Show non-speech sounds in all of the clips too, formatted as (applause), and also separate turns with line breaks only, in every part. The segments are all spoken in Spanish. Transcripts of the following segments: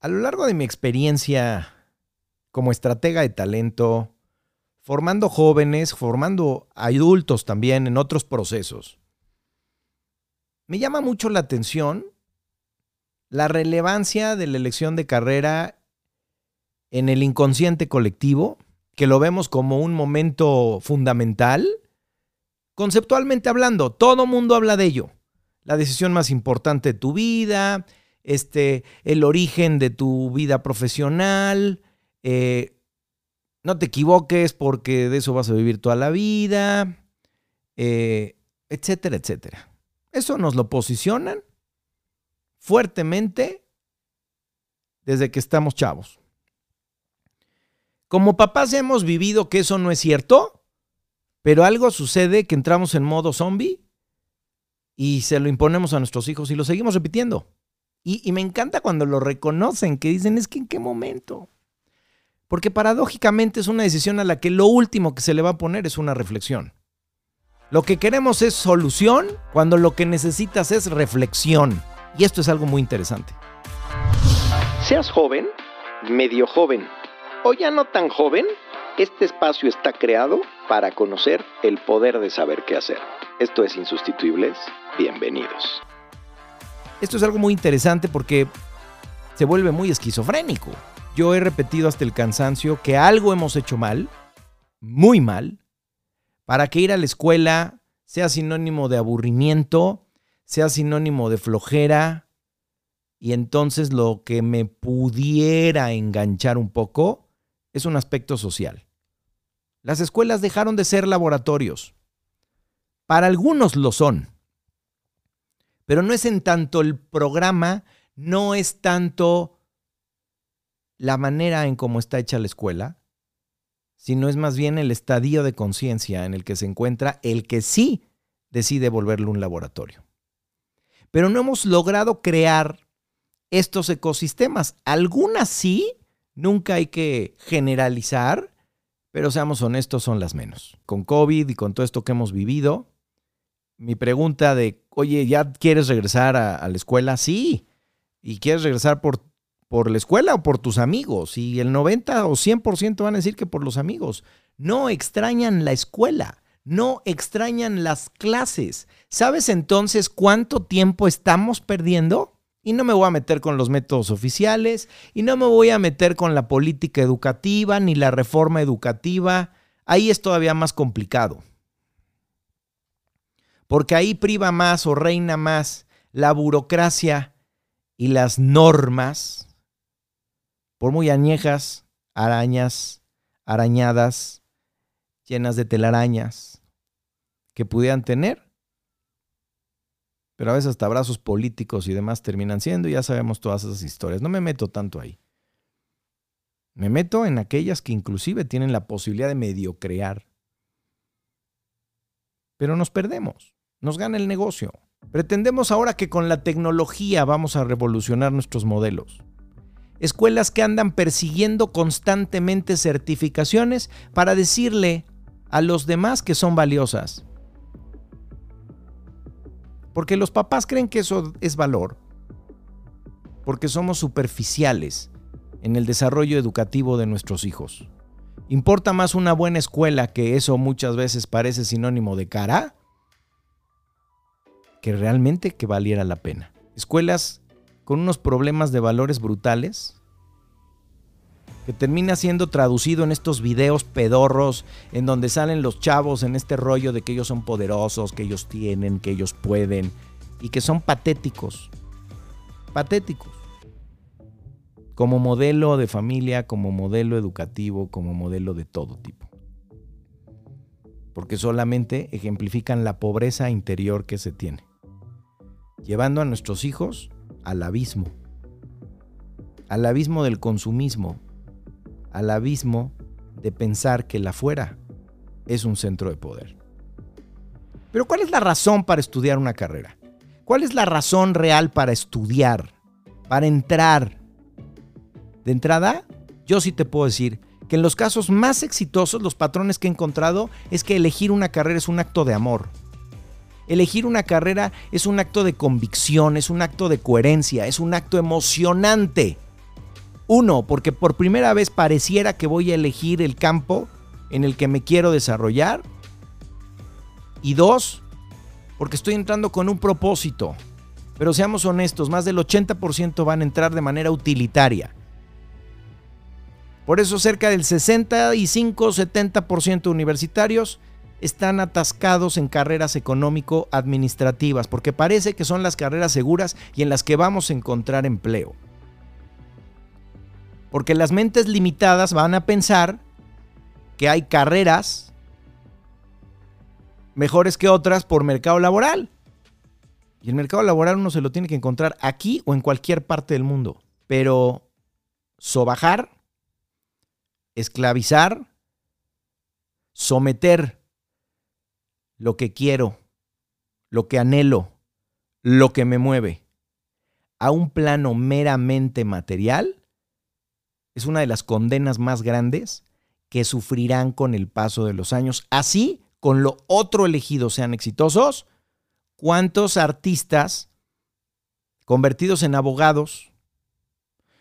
A lo largo de mi experiencia como estratega de talento, formando jóvenes, formando adultos también en otros procesos, me llama mucho la atención la relevancia de la elección de carrera en el inconsciente colectivo, que lo vemos como un momento fundamental, conceptualmente hablando, todo mundo habla de ello. La decisión más importante de tu vida, este, el origen de tu vida profesional, eh, no te equivoques porque de eso vas a vivir toda la vida, eh, etcétera, etcétera. Eso nos lo posicionan fuertemente desde que estamos chavos. Como papás hemos vivido que eso no es cierto, pero algo sucede que entramos en modo zombie y se lo imponemos a nuestros hijos y lo seguimos repitiendo. Y, me encanta cuando lo reconocen, que dicen, es que en qué momento. Porque paradójicamente es una decisión a la que lo último que se le va a poner es una reflexión. Lo que queremos es solución cuando lo que necesitas es reflexión. Y esto es algo muy interesante.
Seas joven, medio joven o ya no tan joven, este espacio está creado para conocer el poder de saber qué hacer. Esto es Insustituibles. Bienvenidos.
Esto es algo muy interesante porque se vuelve muy esquizofrénico. Yo he repetido hasta el cansancio que algo hemos hecho mal, muy mal, para que ir a la escuela sea sinónimo de aburrimiento, sea sinónimo de flojera, y entonces lo que me pudiera enganchar un poco es un aspecto social. Las escuelas dejaron de ser laboratorios. Para algunos lo son. Pero no es en tanto el programa, no es tanto la manera en cómo está hecha la escuela, sino es más bien el estadio de conciencia en el que se encuentra el que sí decide volverlo un laboratorio. Pero no hemos logrado crear estos ecosistemas. Algunas sí, nunca hay que generalizar, pero seamos honestos, son las menos. Con COVID y con todo esto que hemos vivido, mi pregunta de, oye, ¿ya quieres regresar a, la escuela? Sí. ¿Y quieres regresar por, por la escuela o por tus amigos? Y el 90 o 100% van a decir que por los amigos. No extrañan la escuela, no extrañan las clases. ¿Sabes entonces cuánto tiempo estamos perdiendo? Y no me voy a meter con los métodos oficiales, y no me voy a meter con la política educativa ni la reforma educativa. Ahí es todavía más complicado porque ahí priva más o reina más la burocracia y las normas, por muy añejas, arañas, arañadas, llenas de telarañas que pudieran tener. Pero a veces hasta abrazos políticos y demás terminan siendo, y ya sabemos todas esas historias. No me meto tanto ahí. Me meto en aquellas que inclusive tienen la posibilidad de mediocrear. Pero nos perdemos nos gana el negocio. Pretendemos ahora que con la tecnología vamos a revolucionar nuestros modelos. Escuelas que andan persiguiendo constantemente certificaciones para decirle a los demás que son valiosas. Porque los papás creen que eso es valor. Porque somos superficiales en el desarrollo educativo de nuestros hijos. ¿Importa más una buena escuela que eso muchas veces parece sinónimo de cara? Que realmente que valiera la pena. Escuelas con unos problemas de valores brutales que termina siendo traducido en estos videos pedorros en donde salen los chavos en este rollo de que ellos son poderosos, que ellos tienen, que ellos pueden y que son patéticos. Patéticos. Como modelo de familia, como modelo educativo, como modelo de todo tipo. Porque solamente ejemplifican la pobreza interior que se tiene llevando a nuestros hijos al abismo, al abismo del consumismo, al abismo de pensar que la fuera es un centro de poder. Pero ¿cuál es la razón para estudiar una carrera? ¿Cuál es la razón real para estudiar, para entrar? De entrada, yo sí te puedo decir que en los casos más exitosos, los patrones que he encontrado es que elegir una carrera es un acto de amor. Elegir una carrera es un acto de convicción, es un acto de coherencia, es un acto emocionante. Uno, porque por primera vez pareciera que voy a elegir el campo en el que me quiero desarrollar. Y dos, porque estoy entrando con un propósito. Pero seamos honestos, más del 80% van a entrar de manera utilitaria. Por eso cerca del 65-70% universitarios están atascados en carreras económico-administrativas, porque parece que son las carreras seguras y en las que vamos a encontrar empleo. Porque las mentes limitadas van a pensar que hay carreras mejores que otras por mercado laboral. Y el mercado laboral uno se lo tiene que encontrar aquí o en cualquier parte del mundo. Pero sobajar, esclavizar, someter lo que quiero, lo que anhelo, lo que me mueve a un plano meramente material, es una de las condenas más grandes que sufrirán con el paso de los años. Así, con lo otro elegido sean exitosos, ¿cuántos artistas convertidos en abogados,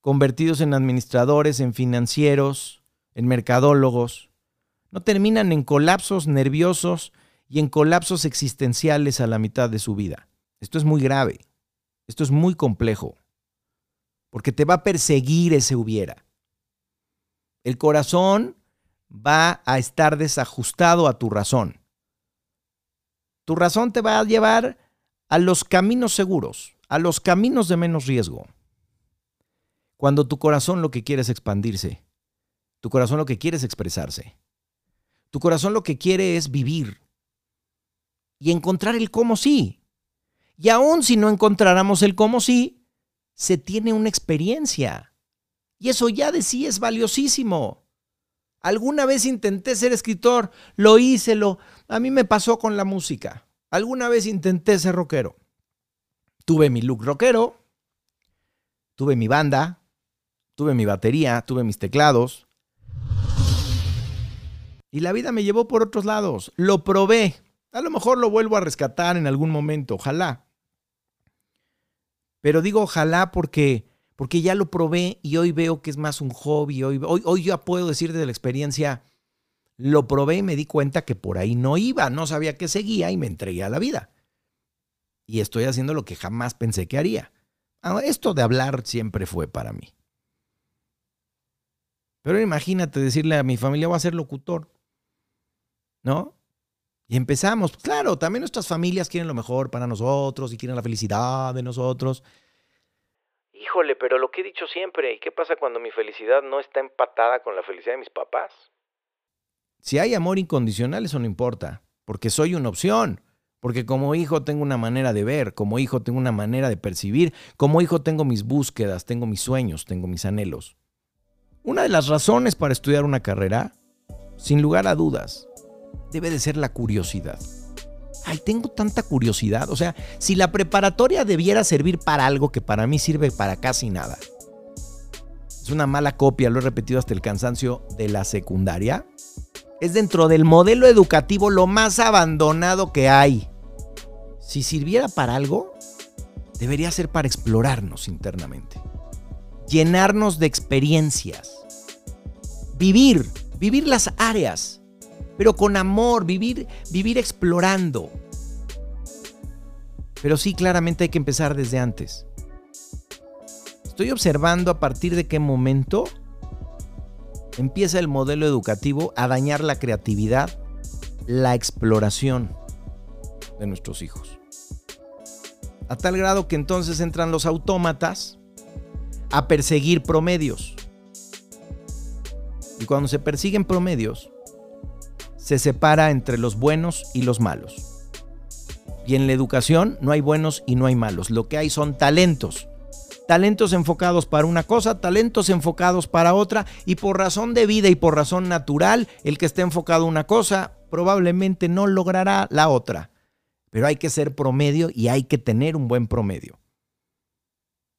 convertidos en administradores, en financieros, en mercadólogos, no terminan en colapsos nerviosos y en colapsos existenciales a la mitad de su vida? Esto es muy grave, esto es muy complejo, porque te va a perseguir ese hubiera. El corazón va a estar desajustado a tu razón. Tu razón te va a llevar a los caminos seguros, a los caminos de menos riesgo. Cuando tu corazón lo que quiere es expandirse, tu corazón lo que quiere es expresarse, tu corazón lo que quiere es vivir y encontrar el cómo sí. Y aun si no encontráramos el cómo sí, se tiene una experiencia. Y eso ya de sí es valiosísimo. Alguna vez intenté ser escritor, lo hice, lo... A mí me pasó con la música. Alguna vez intenté ser rockero. Tuve mi look rockero, tuve mi banda, tuve mi batería, tuve mis teclados. Y la vida me llevó por otros lados. Lo probé. A lo mejor lo vuelvo a rescatar en algún momento, ojalá. Pero digo ojalá porque porque ya lo probé y hoy veo que es más un hobby. Hoy, hoy, ya puedo decir desde la experiencia, lo probé y me di cuenta que por ahí no iba, no sabía que seguía y me entregué a la vida. Y estoy haciendo lo que jamás pensé que haría. Ah, esto de hablar siempre fue para mí. Pero imagínate decirle a mi familia, voy a ser locutor. ¿No? Y empezamos. Claro, también nuestras familias quieren lo mejor para nosotros y quieren la felicidad de nosotros.
Híjole, pero lo que he dicho siempre, ¿y qué pasa cuando mi felicidad no está empatada con la felicidad de mis papás?
Si hay amor incondicional, eso no importa, porque soy una opción, porque como hijo tengo una manera de ver, como hijo tengo una manera de percibir, como hijo tengo mis búsquedas, tengo mis sueños, tengo mis anhelos. Una de las razones para estudiar una carrera, sin lugar a dudas, debe de ser la curiosidad ay, tengo tanta curiosidad. O sea, si la preparatoria debiera servir para algo que para mí sirve para casi nada. Es una mala copia, lo he repetido hasta el cansancio, de la secundaria. Es dentro del modelo educativo lo más abandonado que hay. Si sirviera para algo, debería ser para explorarnos internamente. Llenarnos de experiencias. Vivir, vivir las áreas pero con amor, vivir, vivir explorando. Pero sí, claramente hay que empezar desde antes. Estoy observando a partir de qué momento empieza el modelo educativo a dañar la creatividad, la exploración de nuestros hijos. A tal grado que entonces entran los autómatas a perseguir promedios. Y cuando se persiguen promedios, se separa entre los buenos y los malos. Y en la educación no hay buenos y no hay malos. Lo que hay son talentos. Talentos enfocados para una cosa, talentos enfocados para otra. Y por razón de vida y por razón natural, el que esté enfocado a una cosa probablemente no logrará la otra. Pero hay que ser promedio y hay que tener un buen promedio.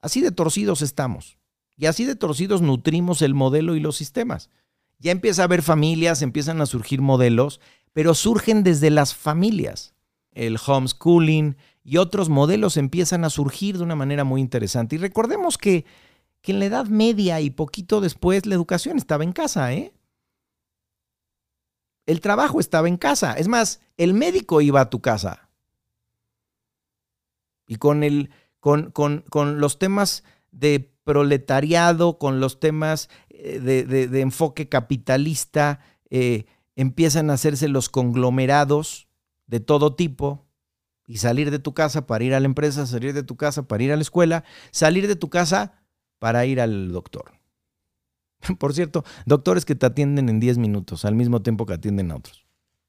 Así de torcidos estamos. Y así de torcidos nutrimos el modelo y los sistemas. Ya empieza a haber familias, empiezan a surgir modelos, pero surgen desde las familias. El homeschooling y otros modelos empiezan a surgir de una manera muy interesante. Y recordemos que, que en la Edad Media y poquito después la educación estaba en casa, ¿eh? El trabajo estaba en casa. Es más, el médico iba a tu casa. Y con, el, con, con, los temas de proletariado, con los temas eh, de, enfoque capitalista, eh, empiezan a hacerse los conglomerados de todo tipo y salir de tu casa para ir a la empresa, salir de tu casa para ir a la escuela, salir de tu casa para ir al doctor. (laughs) Por cierto, doctores que te atienden en 10 minutos al mismo tiempo que atienden a otros.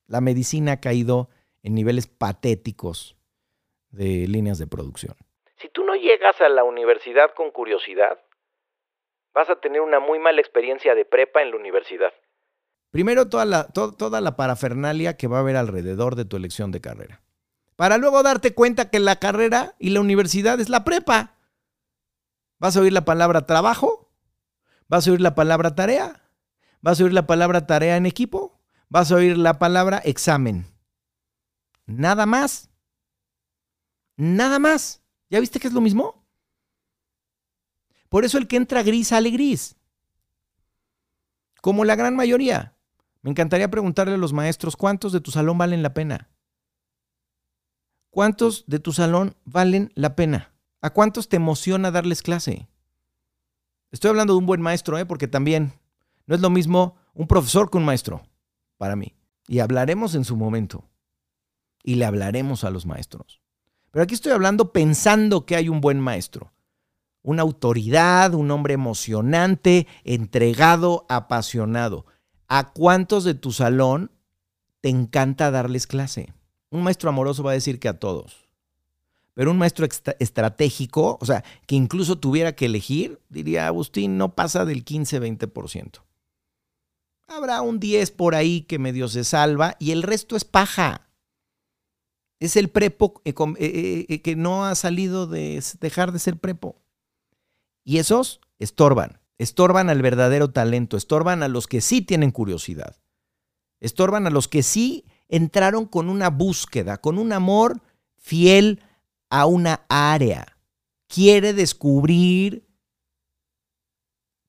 La medicina ha caído en niveles patéticos de líneas de producción.
Llegas a la universidad con curiosidad, vas a tener una muy mala experiencia de prepa en la universidad.
Primero toda la, toda la parafernalia que va a haber alrededor de tu elección de carrera. Para luego darte cuenta que la carrera y la universidad es la prepa. ¿Vas a oír la palabra trabajo? ¿Vas a oír la palabra tarea? ¿Vas a oír la palabra tarea en equipo? ¿Vas a oír la palabra examen? Nada más. Nada más. ¿Ya viste que es lo mismo? Por eso el que entra gris sale gris. Como la gran mayoría. Me encantaría preguntarle a los maestros cuántos de tu salón valen la pena. ¿Cuántos de tu salón valen la pena? ¿A cuántos te emociona darles clase? Estoy hablando de un buen maestro, ¿eh? porque también no es lo mismo un profesor que un maestro, para mí. Y hablaremos en su momento. Y le hablaremos a los maestros. Pero aquí estoy hablando pensando que hay un buen maestro. Una autoridad, un hombre emocionante, entregado, apasionado. ¿A cuántos de tu salón te encanta darles clase? Un maestro amoroso va a decir que a todos. Pero un maestro estratégico, o sea, que incluso tuviera que elegir, diría Agustín, no pasa del 15-20%. Habrá un 10 por ahí que medio se salva y el resto es paja. Es el prepo eh, eh, eh, que no ha salido de dejar de ser prepo. Y esos estorban, estorban al verdadero talento, estorban a los que sí tienen curiosidad, estorban a los que sí entraron con una búsqueda, con un amor fiel a una área. Quiere descubrir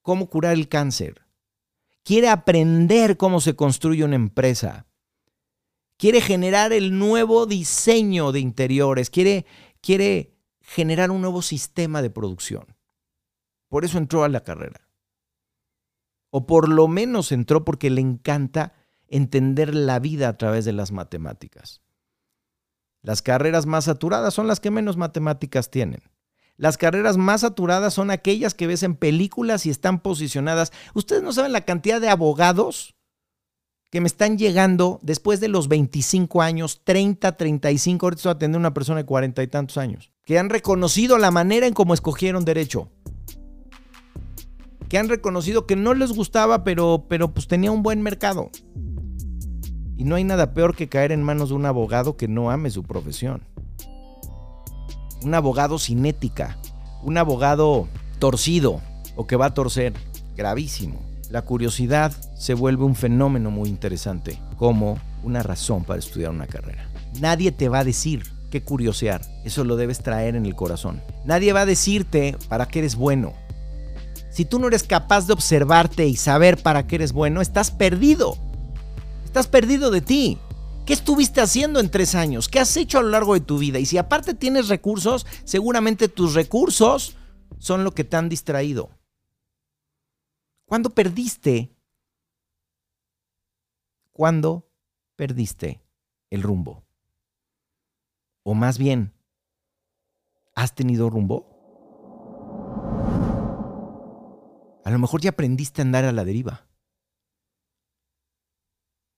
cómo curar el cáncer. Quiere aprender cómo se construye una empresa. Quiere generar el nuevo diseño de interiores. Quiere, quiere generar un nuevo sistema de producción. Por eso entró a la carrera. O por lo menos entró porque le encanta entender la vida a través de las matemáticas. Las carreras más saturadas son las que menos matemáticas tienen. Las carreras más saturadas son aquellas que ves en películas y están posicionadas. Ustedes no saben la cantidad de abogados que me están llegando después de los 25 años, 30, 35, ahorita estoy atendiendo a una persona de 40 y tantos años, que han reconocido la manera en cómo escogieron derecho. Que han reconocido que no les gustaba, pero, pero pues tenía un buen mercado. Y no hay nada peor que caer en manos de un abogado que no ame su profesión. Un abogado sin ética, un abogado torcido o que va a torcer. Gravísimo. La curiosidad se vuelve un fenómeno muy interesante, como una razón para estudiar una carrera. Nadie te va a decir qué curiosear, eso lo debes traer en el corazón. Nadie va a decirte para qué eres bueno. Si tú no eres capaz de observarte y saber para qué eres bueno, estás perdido. Estás perdido de ti. ¿Qué estuviste haciendo en tres años? ¿Qué has hecho a lo largo de tu vida? Y si aparte tienes recursos, seguramente tus recursos son lo que te han distraído. ¿Cuándo perdiste? ¿Cuándo perdiste el rumbo? O más bien, ¿has tenido rumbo? A lo mejor ya aprendiste a andar a la deriva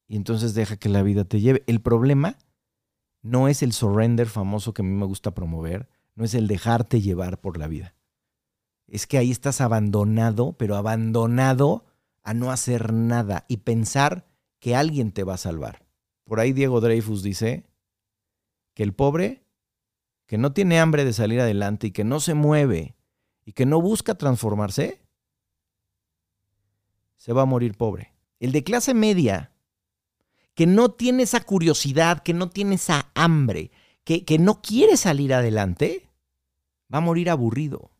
y entonces deja que la vida te lleve. El problema no es el surrender famoso que a mí me gusta promover, no es el dejarte llevar por la vida. Es que ahí estás abandonado, pero abandonado a no hacer nada y pensar que alguien te va a salvar. Por ahí Diego Dreyfus dice que el pobre que no tiene hambre de salir adelante y que no se mueve y que no busca transformarse, se va a morir pobre. El de clase media que no tiene esa curiosidad, que no tiene esa hambre, que, que no quiere salir adelante, va a morir aburrido.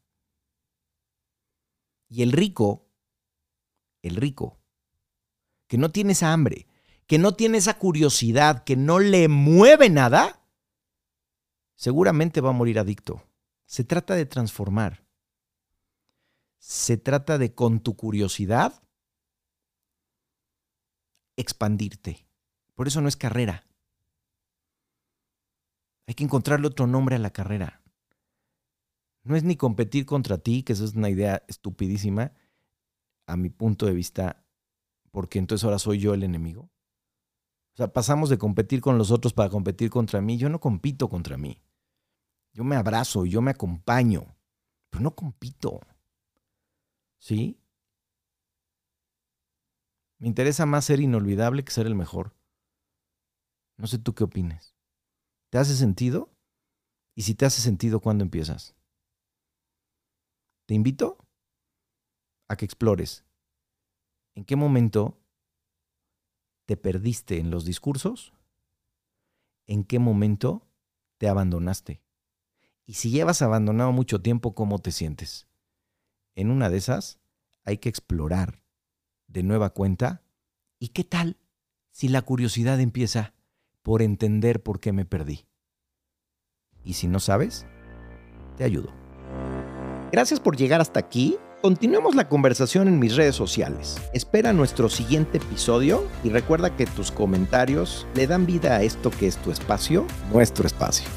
Y el rico, el rico, que no tiene esa hambre, que no tiene esa curiosidad, que no le mueve nada, seguramente va a morir adicto. Se trata de transformar. Se trata de con tu curiosidad expandirte. Por eso no es carrera. Hay que encontrarle otro nombre a la carrera. No es ni competir contra ti, que eso es una idea estupidísima, a mi punto de vista, porque entonces ahora soy yo el enemigo. O sea, pasamos de competir con los otros para competir contra mí. Yo no compito contra mí. Yo me abrazo, yo me acompaño, pero no compito. ¿Sí? Me interesa más ser inolvidable que ser el mejor. No sé tú qué opines. ¿Te hace sentido? Y si te hace sentido, ¿cuándo empiezas? Te invito a que explores. ¿En qué momento te perdiste en los discursos? ¿En qué momento te abandonaste? Y si llevas abandonado mucho tiempo, ¿cómo te sientes? En una de esas hay que explorar de nueva cuenta. ¿Y qué tal si la curiosidad empieza por entender por qué me perdí? Y si no sabes, te ayudo. Gracias por llegar hasta aquí. Continuemos la conversación en mis redes sociales. Espera nuestro siguiente episodio y recuerda que tus comentarios le dan vida a esto que es tu espacio, nuestro espacio.